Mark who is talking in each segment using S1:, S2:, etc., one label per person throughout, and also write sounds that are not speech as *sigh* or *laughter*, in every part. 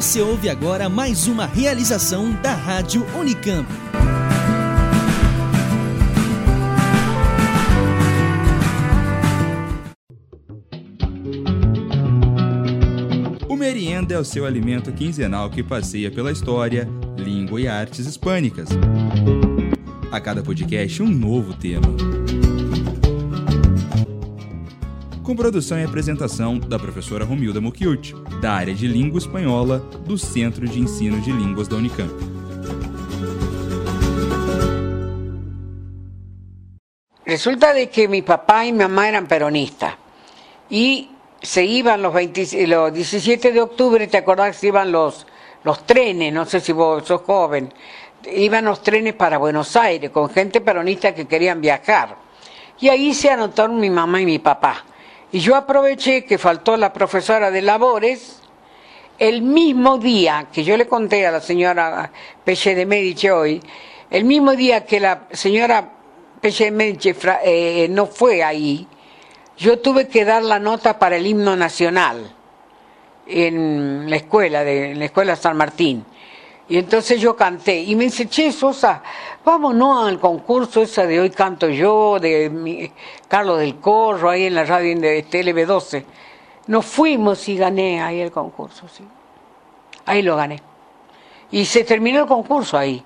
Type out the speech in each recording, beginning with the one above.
S1: Você ouve agora mais uma realização da Rádio Unicamp.
S2: O merienda é o seu alimento quinzenal que passeia pela história, língua e artes hispânicas. A cada podcast, um novo tema. Com produção e apresentação da professora Romilda Mucchiuti, da área de Língua Espanhola do Centro de Ensino de Línguas da Unicamp.
S3: Resulta de que mi papá y mi mamá eran peronistas y se iban los, 20 los 17 de octubre, ¿te acordás que iban los, los trenes? No sé si vos sos joven. Iban los trenes para Buenos Aires con gente peronista que querían viajar. Y ahí se anotaron mi mamá y mi papá. Y yo aproveché que faltó la profesora de labores el mismo día que yo le conté a la señora Peche de Medici hoy, el mismo día que la señora Peche de Medici eh, no fue ahí, yo tuve que dar la nota para el himno nacional en la escuela, de, la escuela San Martín. Y entonces yo canté y me dice, che, Sosa, vámonos al concurso esa de Hoy Canto Yo, de mi, Carlos del Corro, ahí en la radio de TLB12. Nos fuimos y gané ahí el concurso, sí. Ahí lo gané. Y se terminó el concurso ahí.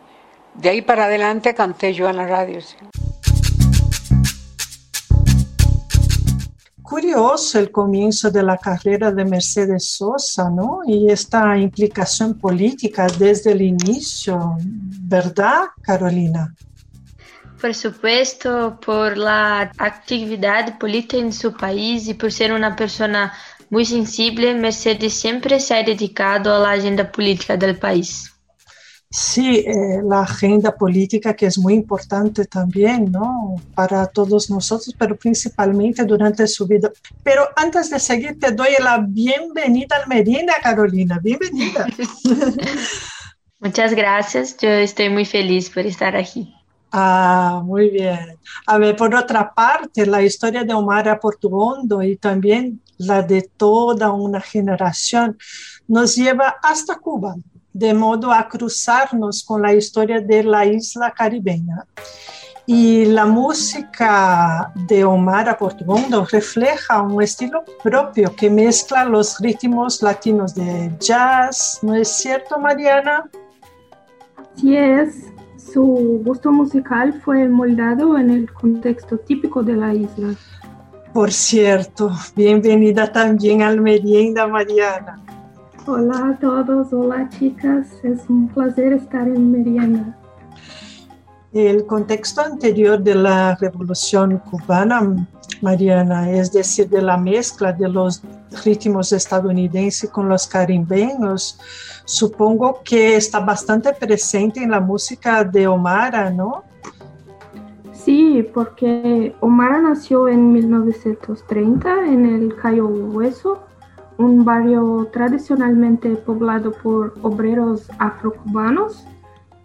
S3: De ahí para adelante canté yo en la radio.
S4: Curioso el comienzo de la carrera de Mercedes Sosa, ¿no? Y esta implicación política desde el inicio, ¿verdad, Carolina?
S5: Por supuesto, por la actividad política en su país y por ser una persona muy sensible, Mercedes siempre se ha dedicado a la agenda política del país.
S4: Sí, eh, la agenda política que es muy importante también, ¿no? Para todos nosotros, pero principalmente durante su vida. Pero antes de seguir, te doy la bienvenida al Medina, Carolina. Bienvenida. *laughs*
S5: Muchas gracias. Yo estoy muy feliz por estar aquí.
S4: Ah, muy bien. A ver, por otra parte, la historia de Omar Portuondo y también la de toda una generación nos lleva hasta Cuba de modo a cruzarnos con la historia de la isla caribeña. Y la música de Omar Aportuondo refleja un estilo propio que mezcla los ritmos latinos de jazz, ¿no es cierto, Mariana?
S6: Sí es. Su gusto musical fue moldado en el contexto típico de la isla.
S4: Por cierto, bienvenida también al Merienda, Mariana.
S6: Hola a todos, hola chicas, es un placer estar en Merienda.
S4: El contexto anterior de la revolución cubana, Mariana, es decir, de la mezcla de los ritmos estadounidenses con los caribeños, supongo que está bastante presente en la música de Omara, ¿no?
S6: Sí, porque Omara nació en 1930 en el Cayo Hueso un barrio tradicionalmente poblado por obreros afrocubanos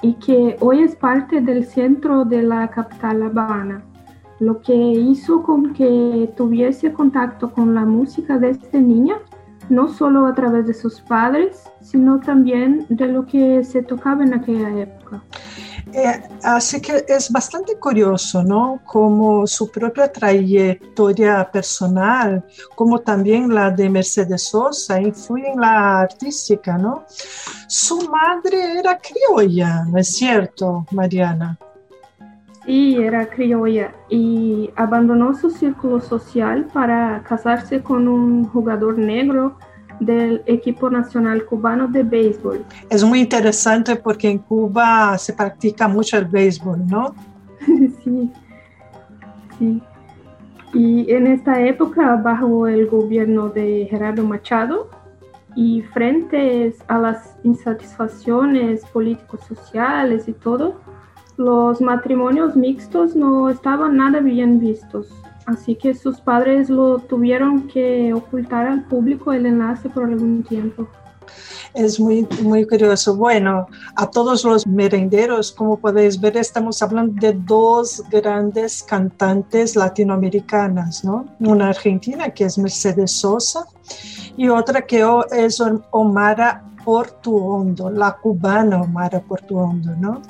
S6: y que hoy es parte del centro de la capital Habana, lo que hizo con que tuviese contacto con la música de esta niña, no solo a través de sus padres, sino también de lo que se tocaba en aquella época.
S4: Eh, así que es bastante curioso, ¿no? Como su propia trayectoria personal, como también la de Mercedes Sosa, influye en la artística, ¿no? Su madre era criolla, ¿no es cierto, Mariana?
S6: Sí, era criolla y abandonó su círculo social para casarse con un jugador negro del equipo nacional cubano de béisbol.
S4: Es muy interesante porque en Cuba se practica mucho el béisbol, ¿no? *laughs*
S6: sí, sí. Y en esta época, bajo el gobierno de Gerardo Machado, y frente a las insatisfacciones políticos sociales y todo, los matrimonios mixtos no estaban nada bien vistos. Así que sus padres lo tuvieron que ocultar al público el enlace por algún tiempo.
S4: Es muy, muy curioso. Bueno, a todos los merenderos, como podéis ver, estamos hablando de dos grandes cantantes latinoamericanas, ¿no? Una argentina que es Mercedes Sosa y otra que es Omara Portuondo, la cubana Omara Portuondo, ¿no?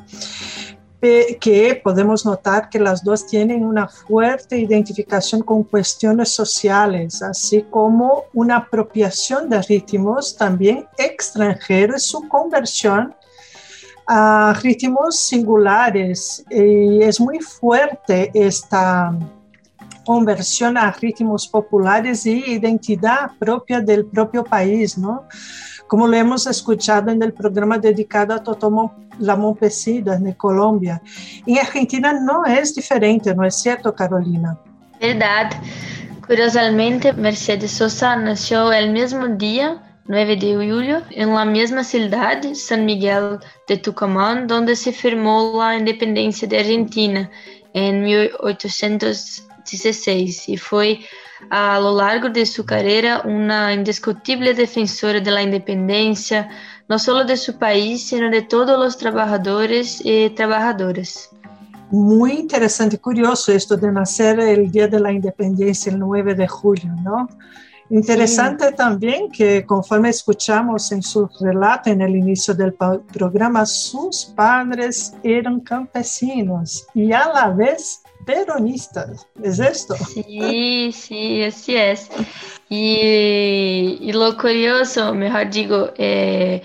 S4: Que podemos notar que las dos tienen una fuerte identificación con cuestiones sociales, así como una apropiación de ritmos también extranjeros, su conversión a ritmos singulares. Y es muy fuerte esta conversión a ritmos populares y identidad propia del propio país, ¿no? Como lo hemos escuchado en el programa dedicado a Totomo La Montpesida, en Colombia. En Argentina no es diferente, ¿no es cierto, Carolina?
S5: Verdad. Curiosamente, Mercedes Sosa nació el mismo día 9 de julio, en la misma ciudad, San Miguel de Tucumán, donde se firmó la independencia de Argentina en 1816 y fue a lo largo de su carrera una indiscutible defensora de la independencia, no solo de su país, sino de todos los trabajadores y trabajadoras.
S4: Muy interesante y curioso esto de nacer el Día de la Independencia, el 9 de julio, ¿no? Interesante también que conforme escuchamos en su relato en el inicio del programa, sus padres eran campesinos y a la vez peronistas. ¿Es esto?
S5: Sí, sí, así es. Y, lo curioso, mejor digo, eh,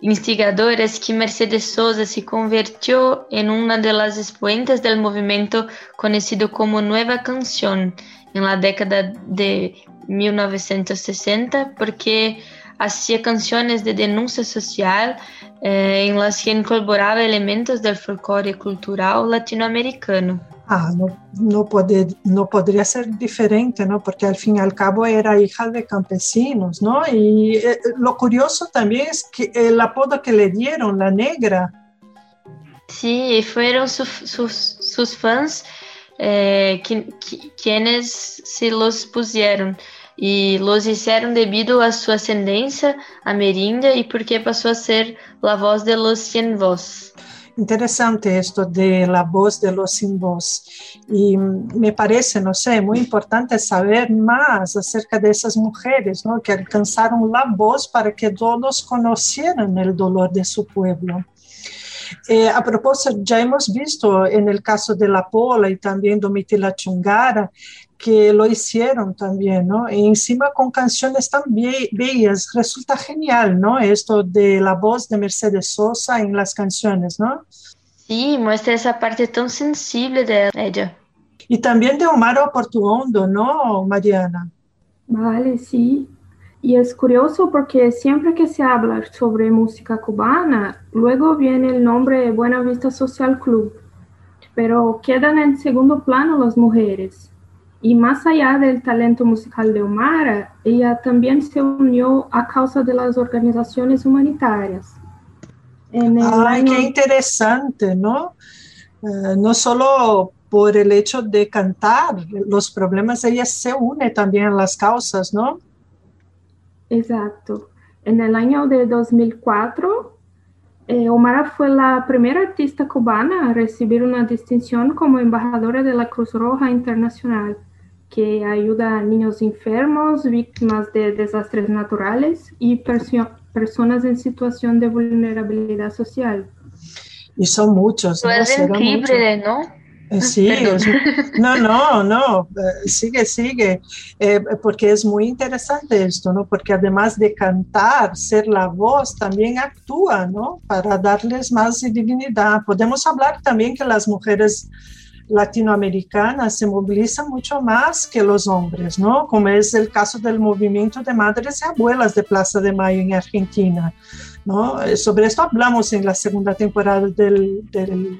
S5: instigador es que Mercedes Sosa se convirtió en una de las exponentes del movimiento conocido como Nueva Canción en la década de 1960 porque hacía canciones de denuncia social eh, en las que incorporaba elementos del folclore cultural latinoamericano.
S4: Ah, no, no, poder, no podría ser diferente, ¿no? Porque al fin y al cabo era hija de campesinos, ¿no? Y eh, lo curioso también es que el apodo que le dieron, la negra.
S5: Sí, fueron sus, sus fans eh, quienes se los pusieron y los hicieron debido a su ascendencia amerindia y porque pasó a ser la voz de los voz.
S4: Interesante esto de la voz de los sin voz. Y me parece, no sé, muy importante saber más acerca de esas mujeres, ¿no? Que alcanzaron la voz para que todos conocieran el dolor de su pueblo. Eh, a propósito, ya hemos visto en el caso de La Pola y también Domitila Chungara que lo hicieron también, ¿no? Y encima con canciones tan bellas, resulta genial, ¿no? Esto de la voz de Mercedes Sosa en las canciones, ¿no?
S5: Sí, muestra esa parte tan sensible de ella.
S4: Y también de Omar Portuondo, ¿no, Mariana?
S6: Vale, sí. Y es curioso porque siempre que se habla sobre música cubana, luego viene el nombre Buena Vista Social Club, pero quedan en segundo plano las mujeres. Y más allá del talento musical de Omara, ella también se unió a causa de las organizaciones humanitarias.
S4: Ay, qué interesante, ¿no? Eh, no solo por el hecho de cantar los problemas, ella se une también a las causas, ¿no?
S6: Exacto. En el año de 2004, eh, Omara fue la primera artista cubana a recibir una distinción como embajadora de la Cruz Roja Internacional, que ayuda a niños enfermos, víctimas de desastres naturales y personas en situación de vulnerabilidad social.
S4: Y son muchos.
S5: ¿no? Es increíble, ¿no?
S4: Eh, sí, no, no, no, eh, sigue, sigue, eh, porque es muy interesante esto, ¿no? Porque además de cantar, ser la voz, también actúa, ¿no? Para darles más dignidad. Podemos hablar también que las mujeres latinoamericanas se movilizan mucho más que los hombres, ¿no? Como es el caso del movimiento de madres y abuelas de Plaza de Mayo en Argentina, ¿no? Sobre esto hablamos en la segunda temporada del, del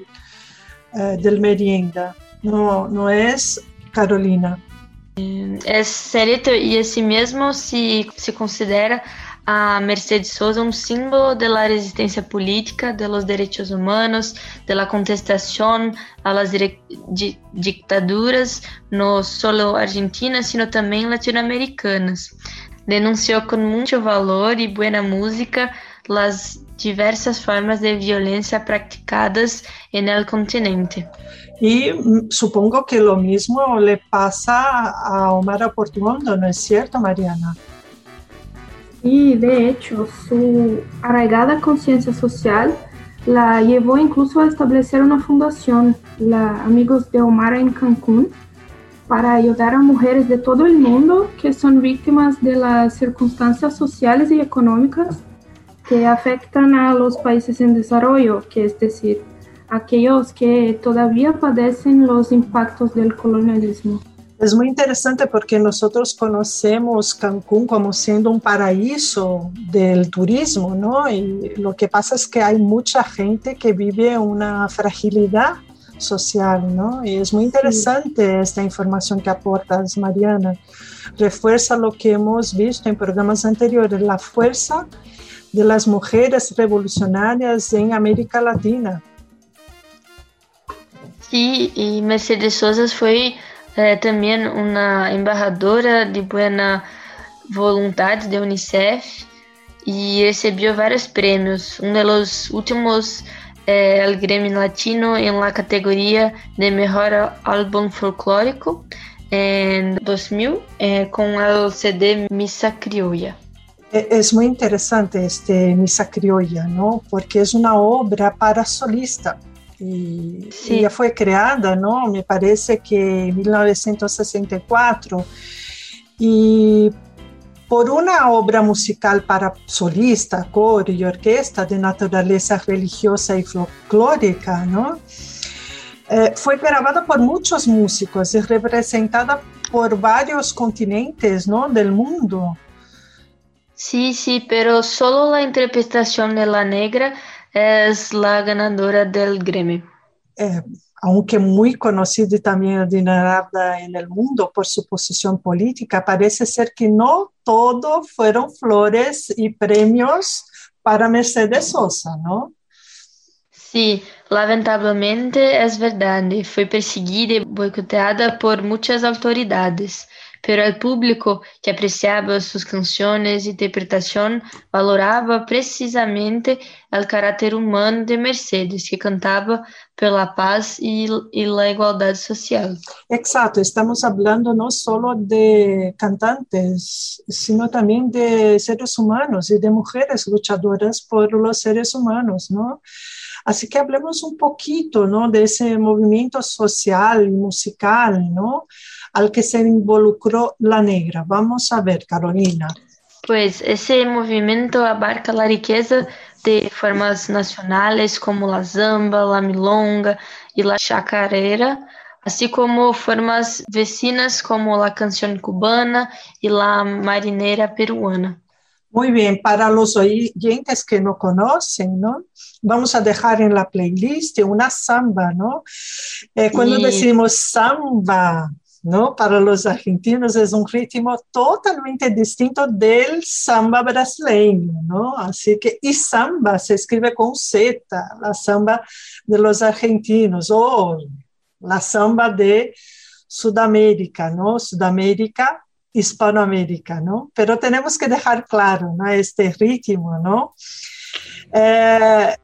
S4: eh, merienda, no, no es Carolina.
S5: Es cierto, y así mismo se considera a Mercedes Sosa un símbolo de la resistencia política, de los humanos, de la contestación a las di dictaduras, no solo argentinas, sino también latinoamericanas. Denunció con mucho valor y buena música las diversas formas de violencia practicadas el continente.
S4: Mm, supongo que lo mismo le pasa a Omar Portuondo, ¿no es cierto, Mariana?
S6: Sí, de hecho, su arraigada conciencia social la llevó incluso a establecer una fundación, la Amigos de Omar en Cancún, para ayudar a mujeres de todo el mundo que son víctimas de las circunstancias sociales y económicas que afectan a los países en desarrollo, que es decir, aquellos que todavía padecen los impactos del colonialismo.
S4: Es muy interesante porque nosotros conocemos Cancún como siendo un paraíso del turismo, ¿no? Y lo que pasa es que hay mucha gente que vive una fragilidad social, ¿no? Y es muy interesante esta información que aportas, Mariana. Refuerza lo que hemos visto en programas anteriores, la fuerza de las mujeres revolucionarias en América Latina.
S5: Sí, y Mercedes Sosa fue é, também uma embajadora de boa vontade da Unicef e recebeu vários prêmios. Um dos últimos é o Grêmio Latino em la categoria de melhor álbum folclórico em 2000 é, com o CD Missa Criolla.
S4: Es muy interesante este Misa Criolla, ¿no? Porque es una obra para solista. Y sí. ella fue creada, ¿no? Me parece que en 1964 y por una obra musical para solista, coro y orquesta de naturaleza religiosa y folclórica, ¿no? Eh, fue grabada por muchos músicos y representada por varios continentes, ¿no? Del mundo.
S5: Sí, sí, pero solo la interpretación de la negra es la ganadora del Grammy.
S4: Eh, aunque muy conocida y también adinerada en el mundo por su posición política, parece ser que no todo fueron flores y premios para Mercedes Sosa, ¿no?
S5: Sí, lamentablemente es verdad. Fue perseguida y boicoteada por muchas autoridades pero el público que apreciaba sus canciones y interpretación valoraba precisamente el carácter humano de Mercedes, que cantaba por la paz y, y, la igualdad social.
S4: Exacto, estamos hablando no solo de cantantes, sino también de seres humanos y de mujeres luchadoras por los seres humanos, ¿no? Así que hablemos un poquito, ¿no? De ese movimiento social y musical, ¿no? Al que se involucró la negra. Vamos a ver, Carolina.
S5: Pues ese movimiento abarca la riqueza de formas nacionales como la zamba, la milonga y la chacarera, así como formas vecinas como la canción cubana y la marinera peruana.
S4: Muy bien, para los oyentes que no conocen, ¿no? Vamos a dejar en la playlist una samba, ¿no? Eh, cuando decimos samba, ¿no? Para los argentinos es un ritmo totalmente distinto del samba brasileño, ¿no? Así que, y samba se escribe con Z, la samba de los argentinos, o la samba de Sudamérica, ¿no? Sudamérica, Hispanoamérica, ¿no? Pero tenemos que dejar claro, ¿no? Este ritmo, ¿no? Eh,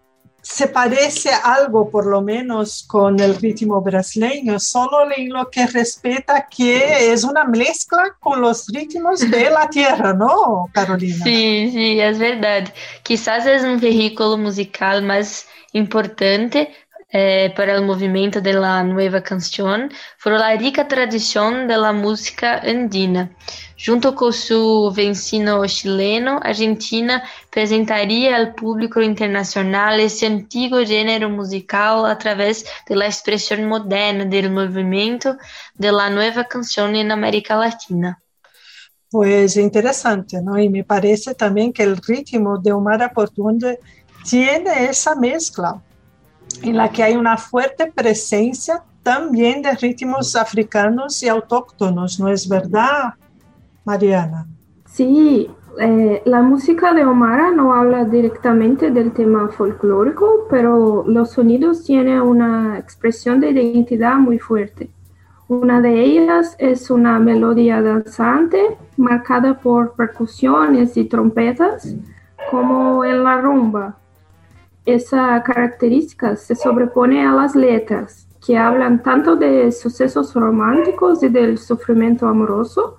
S4: se parece algo, por lo menos, con el ritmo brasileño, solo en lo que respeta que es una mezcla con los ritmos de *laughs* la tierra, ¿no, Carolina?
S5: Sí, sí, es verdad. Quizás es un vehículo musical más importante eh, para el movimiento de la nueva canción fue la rica tradición de la música andina. Junto com seu vecino chileno, Argentina apresentaria ao público internacional esse antigo gênero musical através da expressão moderna do movimento de la nueva canción en América Latina.
S4: Pues interesante, ¿no? Y me parece también que el ritmo de Omar Portuondo tiene esa mezcla en la que hay una fuerte presencia también de ritmos africanos y autóctonos, ¿no es verdad, Mariana?
S6: Sí, eh, la música de Omara no habla directamente del tema folclórico, pero los sonidos tienen una expresión de identidad muy fuerte. Una de ellas es una melodía danzante marcada por percusiones y trompetas, como en la rumba, esa característica se sobrepone a las letras, que hablan tanto de sucesos románticos y del sufrimiento amoroso,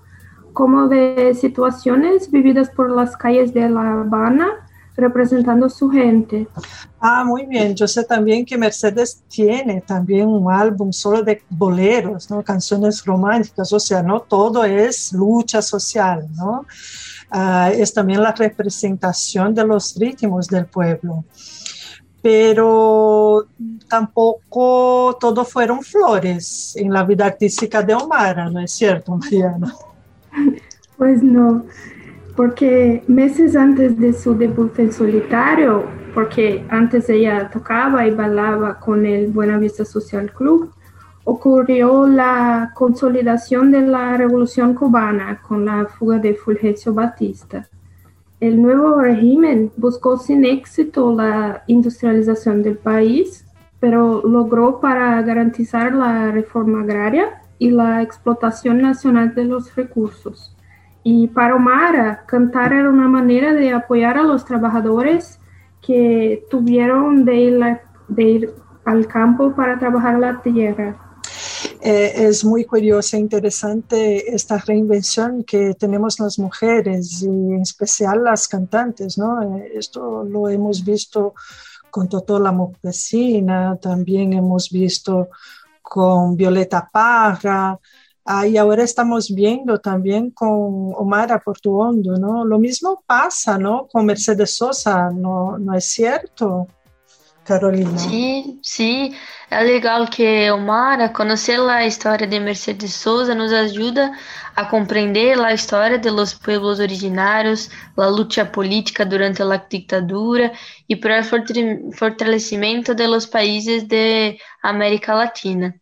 S6: como de situaciones vividas por las calles de La Habana representando su gente.
S4: Ah, muy bien. Yo sé también que Mercedes tiene también un álbum solo de boleros, ¿no? canciones románticas, o sea, no todo es lucha social, ¿no? Ah, es también la representación de los ritmos del pueblo. Pero tampoco todo fueron flores en la vida artística de Omara, ¿no es cierto, Mariana? *laughs*
S6: Pues no porque meses antes de su debut en solitario, porque antes ella tocaba y bailaba con el Buenavista Social Club, ocurrió la consolidación de la revolución cubana con la fuga de Fulgencio Batista. El nuevo régimen buscó sin éxito la industrialización del país, pero logró para garantizar la reforma agraria y la explotación nacional de los recursos. Y para Omara, cantar era una manera de apoyar a los trabajadores que tuvieron de de ir al campo para trabajar la tierra.
S4: Eh, es muy curiosa e interesante esta reinvención que tenemos las mujeres y en especial las cantantes, ¿no? Eh, esto lo hemos visto con Totó la también hemos visto con Violeta Parra, Ah, y ahora estamos viendo también con Omar Portuondo, ¿no? Lo mismo pasa, ¿no? Con Mercedes Sosa, ¿no, ¿no es cierto, Carolina?
S5: Sí. É legal que Omar, conhecer a história de Mercedes Souza, nos ajuda a compreender a história de los pueblos originários, a luta política durante a ditadura e para o fortalecimento de los países de América Latina.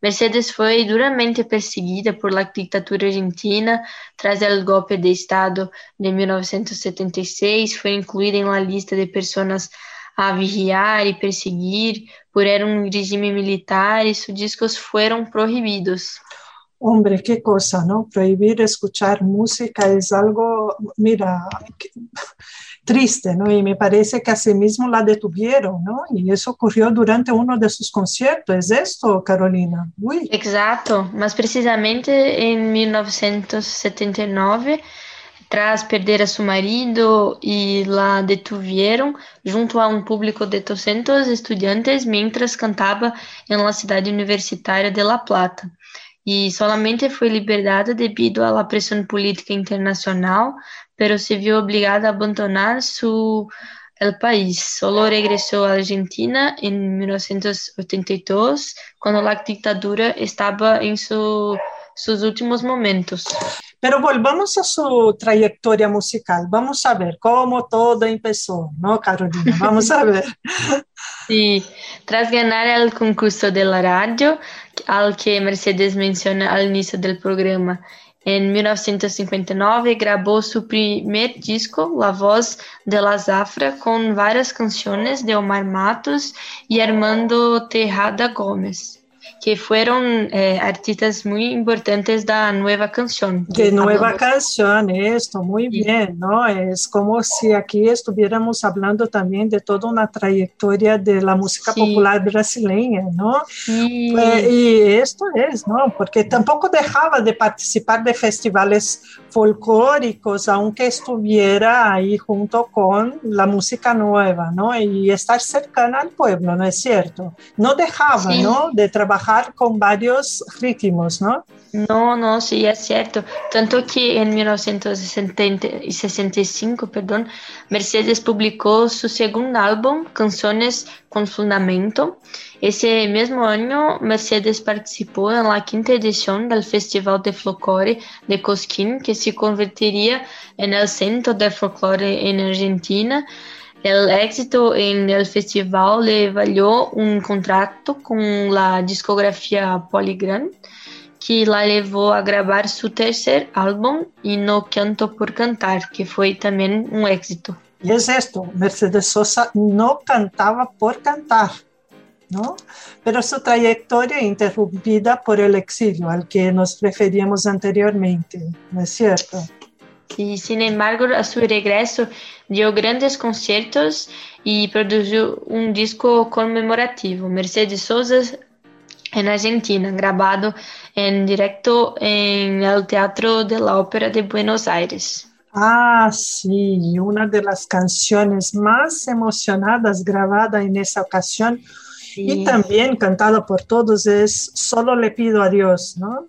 S5: Mercedes foi duramente perseguida por la ditadura argentina tras o golpe de Estado de 1976, foi incluída em uma lista de pessoas a vigiar e perseguir por era um regime militar e seus discos foram proibidos.
S4: Hombre, qué cosa, ¿no? Prohibir escuchar música es algo, mira, *laughs* triste, ¿no? Y me parece que asimismo la detuvieron, ¿no? Y eso ocurrió durante uno de sus conciertos, ¿es esto, Carolina?
S5: Uy. Exacto, más precisamente en 1979, tras perder a su marido y la detuvieron junto a un público de 200 estudiantes mientras cantaba en la ciudad universitaria de La Plata. Y solamente fue liberada debido a la presión política internacional pero se viu obligada a abandonar su el país. Solo regresó a Argentina en 1982, cuando la dictadura estaba en su, sus últimos momentos.
S4: Pero volvamos a su trayectoria musical. Vamos a ver cómo todo empezó, ¿no, Carolina? Vamos a ver. *laughs*
S5: Sí, tras ganar el concurso de la radio, al que Mercedes menciona al inicio del programa, em 1959, gravou seu primeiro disco, La Voz de la Zafra, com várias canções de Omar Matos e Armando Terrada Gomes. Que fueron eh, artistas muy importantes de la nueva canción.
S4: De nueva canción, esto, muy bien, ¿no? Es como si aquí estuviéramos hablando también de toda una trayectoria de la música popular brasileña, ¿no? Eh, y esto es, ¿no? Porque tampoco dejaba de participar de festivales folclóricos, aunque estuviera ahí junto con la música nueva, ¿no? Y estar cercana al pueblo, ¿no es cierto? No dejaba, ¿no? De trabajar con varios ritmos, ¿no?
S5: No, no, sí, es cierto. Tanto que en 1965, perdón, Mercedes publicó su segundo álbum, Canciones con Fundamento. Ese mismo año, Mercedes participó en la quinta edición del Festival de Folclore de Cosquín, que se convertiría en el centro de folclore en Argentina. El éxito en el festival le un contrato con la discografía Polygram que la levou a gravar seu terceiro álbum e No Canto por Cantar, que foi também um êxito.
S4: E é esto, Mercedes Sosa não cantava por cantar, ¿no? Pero su trayectoria interrumpida por el exilio al que nos referíamos anteriormente, ¿no es cierto?
S5: E, sin embargo, a su regreso dio grandes conciertos e produziu um disco conmemorativo, Mercedes Sosa en Argentina, grabado en directo en el Teatro de la Ópera de Buenos Aires.
S4: Ah, sí, una de las canciones más emocionadas grabada en esa ocasión y también cantada por todos es Solo le pido a Dios, ¿no?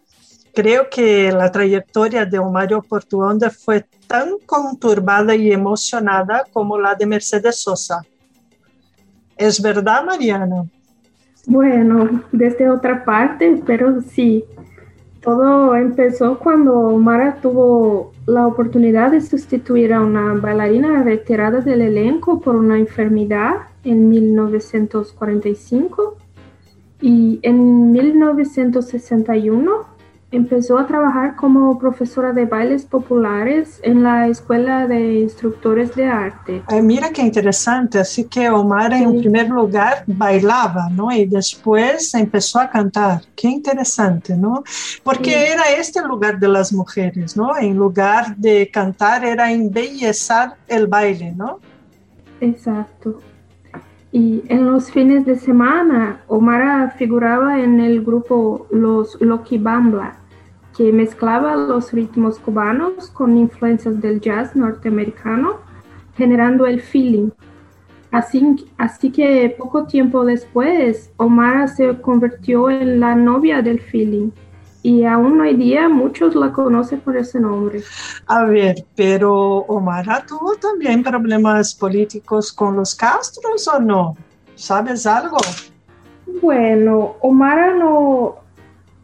S4: Creo que la trayectoria de Omario Portuondo fue tan conturbada y emocionada como la de Mercedes Sosa. ¿Es verdad, Mariana?
S6: Bueno, desde otra parte, pero sí. Todo empezó cuando Omar tuvo la oportunidad de sustituir a una bailarina retirada del elenco por una enfermedad en 1945 y en 1961 Empezó a trabajar como profesora de bailes populares en la Escuela de Instructores de Arte.
S4: mira qué interesante, así que Omar en primer lugar bailaba, ¿no? Y después empezó a cantar. Qué interesante, ¿no? Porque era este el lugar de las mujeres, ¿no? En lugar de cantar era embellezar el baile, ¿no?
S6: Exacto. Y en los fines de semana, Omar figuraba en el grupo Los Loki Bambla, que mezclaba los ritmos cubanos con influencias del jazz norteamericano, generando el feeling. Así, así que poco tiempo después, Omar se convirtió en la novia del feeling. Y aún hoy día muchos la conocen por ese nombre.
S4: A ver, pero Omar tuvo también problemas políticos con los Castros o no? ¿Sabes algo?
S6: Bueno, Omar no,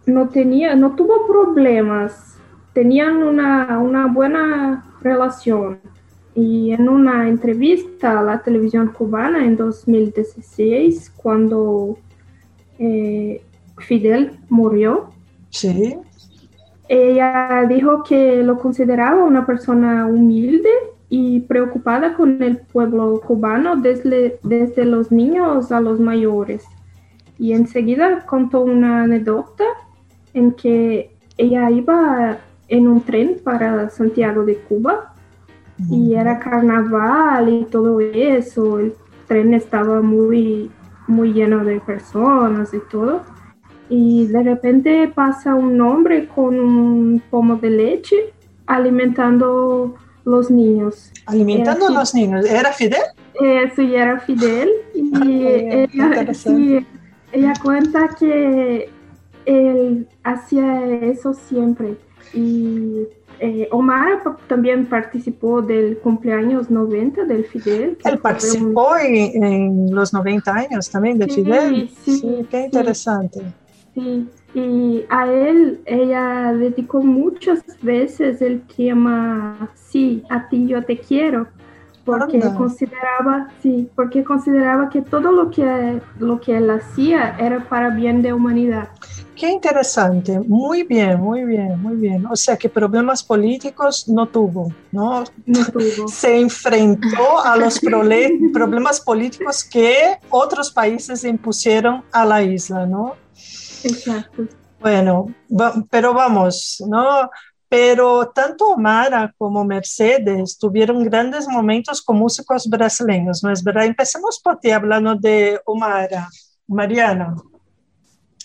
S6: no tenía, no tuvo problemas. Tenían una, una buena relación. Y en una entrevista a la televisión cubana en 2016, cuando eh, Fidel murió,
S4: Sí.
S6: Ella dijo que lo consideraba una persona humilde y preocupada con el pueblo cubano desde, desde los niños a los mayores. Y enseguida contó una anécdota en que ella iba en un tren para Santiago de Cuba y era carnaval y todo eso. El tren estaba muy, muy lleno de personas y todo y de repente pasa un hombre con un pomo de leche alimentando los niños.
S4: Alimentando a los niños. ¿Era Fidel?
S6: Eh, sí, era Fidel. Y *laughs* ella, cuenta que él hacía eso siempre. Y eh, Omar también participó del cumpleaños 90 del Fidel.
S4: Él participó en, los 90 años también de Fidel. Sí, qué interesante.
S6: Sí, y a él ella dedicó muchas veces el tema Sí, a ti yo te quiero, porque consideraba, sí, porque consideraba que todo lo que, lo que él hacía era para bien de humanidad.
S4: Qué interesante, muy bien, muy bien, muy bien. O sea que problemas políticos no tuvo, ¿no?
S6: No tuvo. *laughs*
S4: Se enfrentó a los problemas políticos que otros países impusieron a la isla, ¿no?
S6: Exacto.
S4: Bueno, pero vamos, ¿no? Pero tanto Omara como Mercedes tuvieron grandes momentos con músicos brasileños, ¿no es verdad? Empecemos por ti hablando de Omara. Mariana.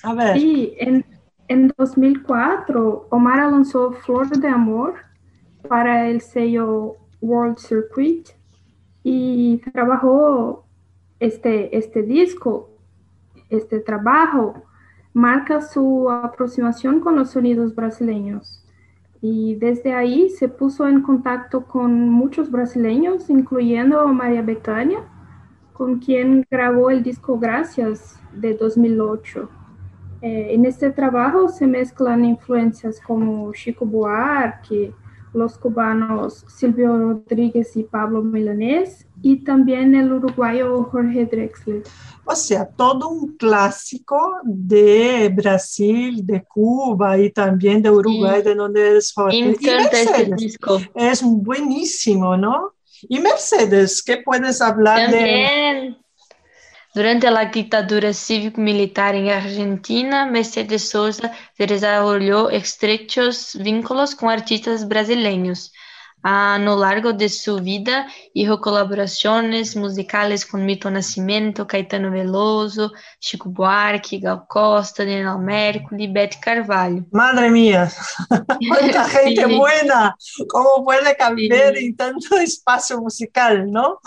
S4: A ver.
S6: Sí, en, en 2004, Omara lanzó Flor de Amor para el sello World Circuit y trabajó este, este disco, este trabajo marca su aproximación con los sonidos brasileños. Y desde ahí se puso en contacto con muchos brasileños, incluyendo María Bethania, con quien grabó el disco Gracias de 2008. Eh, en este trabajo se mezclan influencias como Chico Buarque, los cubanos Silvio Rodríguez y Pablo Milanés, y también el uruguayo Jorge Drexler.
S4: O sea, todo un clásico de Brasil, de Cuba y también de Uruguay, de donde es
S5: Jorge. Me encanta este disco.
S4: Es buenísimo, ¿no? Y Mercedes, ¿qué puedes hablar
S5: también. de...? Durante la dictadura cívico-militar en Argentina, Mercedes Sosa desarrolló estrechos vínculos con artistas brasileños. A lo largo de su vida hizo colaboraciones musicales con Milton Nascimento, Caetano Veloso, Chico Buarque, Gal Costa, Daniel Mercury, Betty Carvalho.
S4: Madre mía, *laughs* cuánta gente sí. buena, cómo puede caber sí. en tanto espacio musical, ¿no?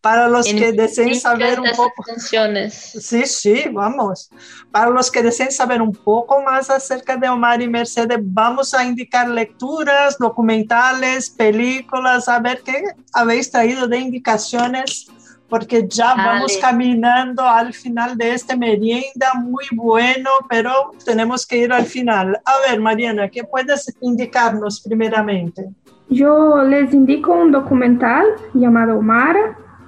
S4: Para los
S5: en
S4: que deseen saber un poco.
S5: Canciones.
S4: Sí, sí, vamos. Para los que deseen saber un poco más acerca de Omar y Mercedes, vamos a indicar lecturas, documentales, películas, a ver qué habéis traído de indicaciones, porque ya
S5: Dale.
S4: vamos caminando al final de este merienda muy bueno, pero tenemos que ir al final. A ver, Mariana, ¿qué puedes indicarnos primeramente?
S6: Yo les indico un documental llamado Omar,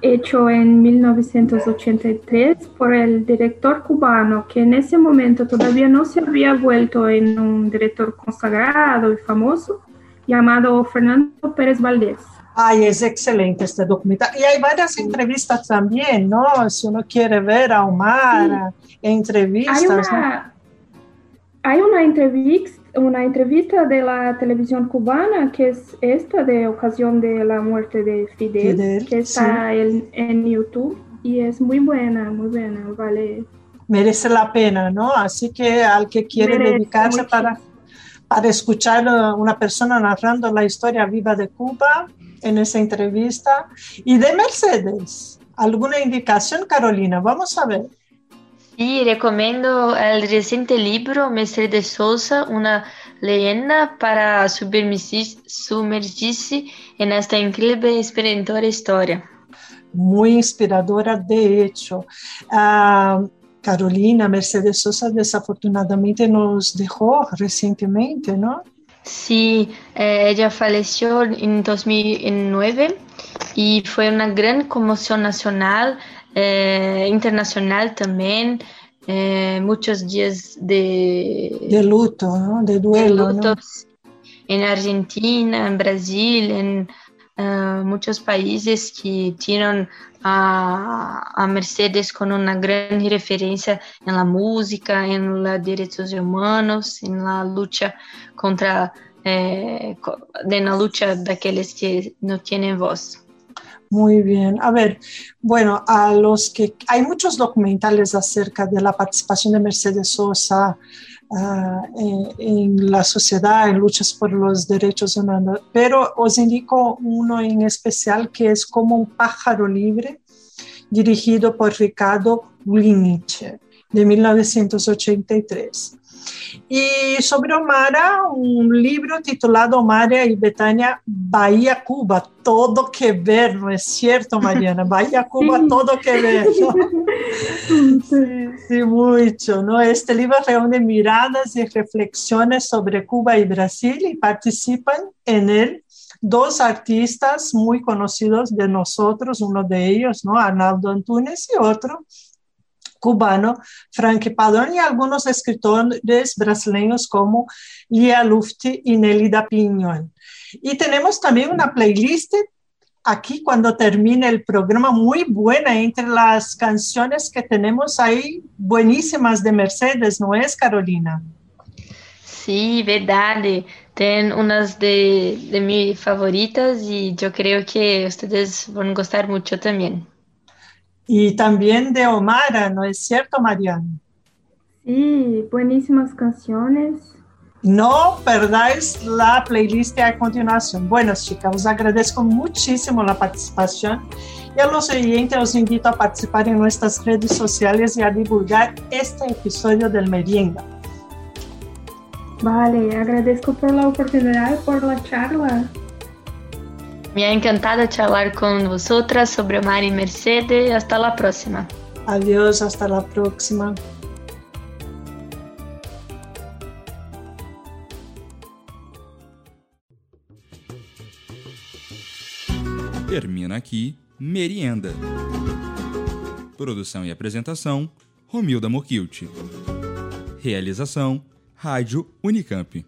S6: hecho en 1983 por el director cubano, que en ese momento todavía no se había vuelto en un director consagrado y famoso, llamado Fernando Pérez Valdés.
S4: Ay, es excelente este documental. Y hay varias entrevistas también, ¿no? Si uno quiere ver a Omar, sí. entrevistas.
S6: Hay una,
S4: ¿no?
S6: hay una entrevista una entrevista de la televisión cubana, que es esta de ocasión de la muerte de Fidel, Fidel que está sí. en, en, YouTube y es muy buena, muy buena, vale.
S4: Merece la pena, ¿no? Así que al que quiere Merece dedicarse para, para escuchar a una persona narrando la historia viva de Cuba en esa entrevista. Y de Mercedes, ¿alguna indicación, Carolina? Vamos a ver.
S5: Sí, recomiendo el reciente libro Mercedes Sosa, una leyenda para sumergirse en esta increíble y inspiradora historia.
S4: Muy inspiradora, de hecho. Uh, Carolina Mercedes Sosa desafortunadamente nos dejó recientemente, ¿no?
S5: Sí, eh, ella falleció en 2009 y fue una gran conmoción nacional. Eh, internacional también, eh, muchos días de,
S4: de luto, ¿no? de duelo.
S5: De ¿no? En Argentina, en Brasil, en uh, muchos países que tienen a, Mercedes con una gran referencia en la música, en los derechos humanos, en la lucha contra, eh, la lucha de aquellos que no tienen voz.
S4: Muy bien. A ver, bueno, a los que hay muchos documentales acerca de la participación de Mercedes Sosa uh, en, en, la sociedad, en luchas por los derechos humanos, pero os indico uno en especial que es como un pájaro libre, dirigido por Ricardo Winiche, de 1983. Y sobre Omara, un libro titulado Omara y Betania, Bahía Cuba, todo que ver, ¿no es cierto, Mariana? *laughs* Bahía Cuba, sí. todo que ver. *laughs* Sí, sí, mucho, ¿no? Este libro reúne miradas y reflexiones sobre Cuba y Brasil y participan en él dos artistas muy conocidos de nosotros, uno de ellos, ¿no? Arnaldo Antunes y otro, cubano, Frank Padrón y algunos escritores brasileños como Lia Lufti y Nelida Piñón. Y tenemos también una playlist aquí cuando termine el programa muy buena entre las canciones que tenemos ahí, buenísimas de Mercedes, ¿no es, Carolina?
S5: Sí, verdade. Tem umas de, de mis favoritas y yo creo que ustedes van a gustar mucho también.
S4: Y también de Omara, ¿no es cierto, Mariana?
S6: Sí, buenísimas canciones.
S4: No perdáis la playlist a continuación. Bueno, chicas, os agradezco muchísimo la participación y a los oyentes os invito a participar en nuestras redes sociales y a divulgar este episodio del Merienda.
S6: Vale, agradezco por la oportunidad, por la charla.
S5: Me ha encantado charlar con vosotras sobre Omar y Mercedes. Hasta la próxima.
S4: Adiós, hasta la próxima.
S2: Termina aqui Merienda. Produção e apresentação: Romilda Mokilt. Realização: Rádio Unicamp.